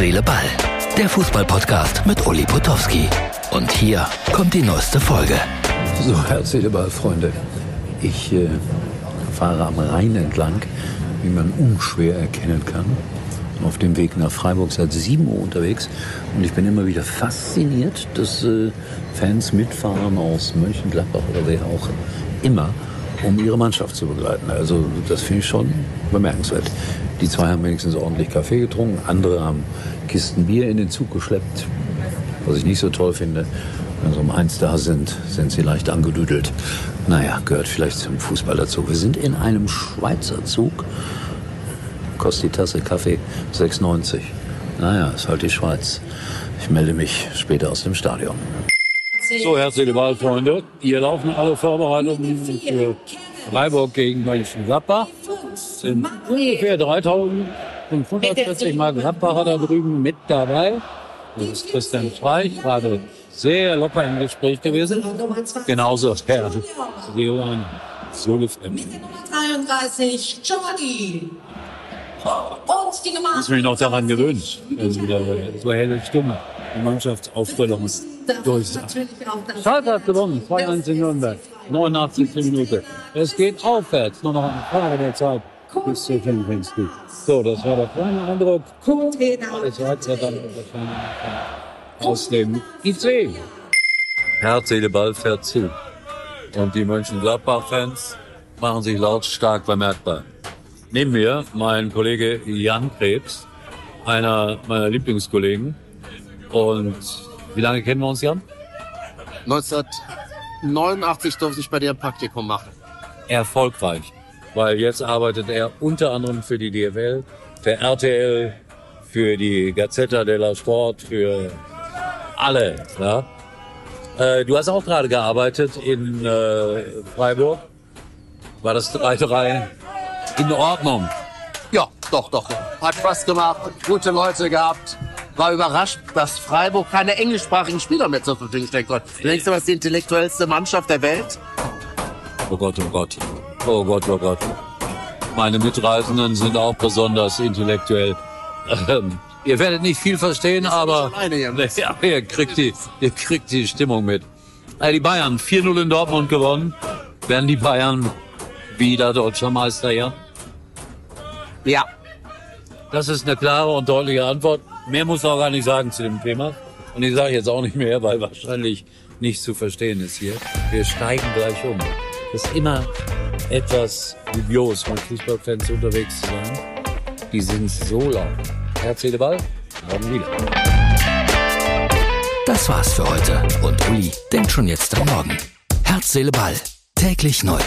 Seele, Ball. Der Fußballpodcast mit Uli Potowski. Und hier kommt die neueste Folge. So, Herz, Seele, Ball, Freunde. Ich äh, fahre am Rhein entlang, wie man unschwer erkennen kann. Auf dem Weg nach Freiburg seit 7 Uhr unterwegs. Und ich bin immer wieder fasziniert, dass äh, Fans mitfahren aus Mönchengladbach oder wer auch immer, um ihre Mannschaft zu begleiten. Also das finde ich schon bemerkenswert. Die zwei haben wenigstens ordentlich Kaffee getrunken, andere haben Kisten Bier in den Zug geschleppt, was ich nicht so toll finde. Wenn sie um eins da sind, sind sie leicht angedüdelt. Naja, gehört vielleicht zum Fußball dazu. Wir sind in einem Schweizer Zug. Kostet die Tasse Kaffee 6,90. Naja, ist halt die Schweiz. Ich melde mich später aus dem Stadion. So, herzliche Wahlfreunde. Hier laufen alle Vorbereitungen für Freiburg gegen Mönchengladbach. Sind ungefähr 3540 Mal Gladbacher da drüben mit dabei. Das ist Christian Streich, gerade sehr locker im Gespräch gewesen. Genauso Herr Leon Solefremd. 33, Jordi. Und die Nummer Ich muss mich noch daran gewöhnen, also so helle Stimme, die Mannschaftsaufstellung. Das. Schalke hat gewonnen, 2-1 in Nürnberg, 89. Minute. Es geht aufwärts, nur noch eine Frage der Zeit bis zur 55. So, das war der kleine Eindruck. War ja dann aus dem IC. Herz, Seele, Ball fährt zu. Und die Mönchengladbach-Fans machen sich lautstark bemerkbar. Neben mir mein Kollege Jan Krebs, einer meiner Lieblingskollegen. Und wie lange kennen wir uns, Jan? 1989 durfte ich bei dir ein Praktikum machen. erfolgreich, weil jetzt arbeitet er unter anderem für die DFL, für RTL, für die Gazzetta della Sport, für alle. Ja? Äh, du hast auch gerade gearbeitet in äh, Freiburg. War das 3-3 in Ordnung? Ja, doch, doch. Hat Spaß gemacht, gute Leute gehabt. War überrascht, dass Freiburg keine englischsprachigen Spieler mehr zur Verfügung stellen konnte. Du denkst du, was die intellektuellste Mannschaft der Welt? Oh Gott, oh Gott. Oh Gott, oh Gott. Meine Mitreisenden sind auch besonders intellektuell. Ähm, ihr werdet nicht viel verstehen, aber ja, ihr, kriegt die, ihr kriegt die Stimmung mit. Äh, die Bayern 4-0 in Dortmund gewonnen. Werden die Bayern wieder deutscher Meister, ja? Ja. Das ist eine klare und deutliche Antwort. Mehr muss man auch gar nicht sagen zu dem Thema. Und ich sage jetzt auch nicht mehr, weil wahrscheinlich nicht zu verstehen ist hier. Wir steigen gleich um. Das ist immer etwas dubios, mit Fußballfans unterwegs zu sein. Die sind so laut. Herz, Seele, Ball, morgen wieder. Das war's für heute. Und Uli denkt schon jetzt am Morgen. Herz, Seele, Ball. Täglich neu.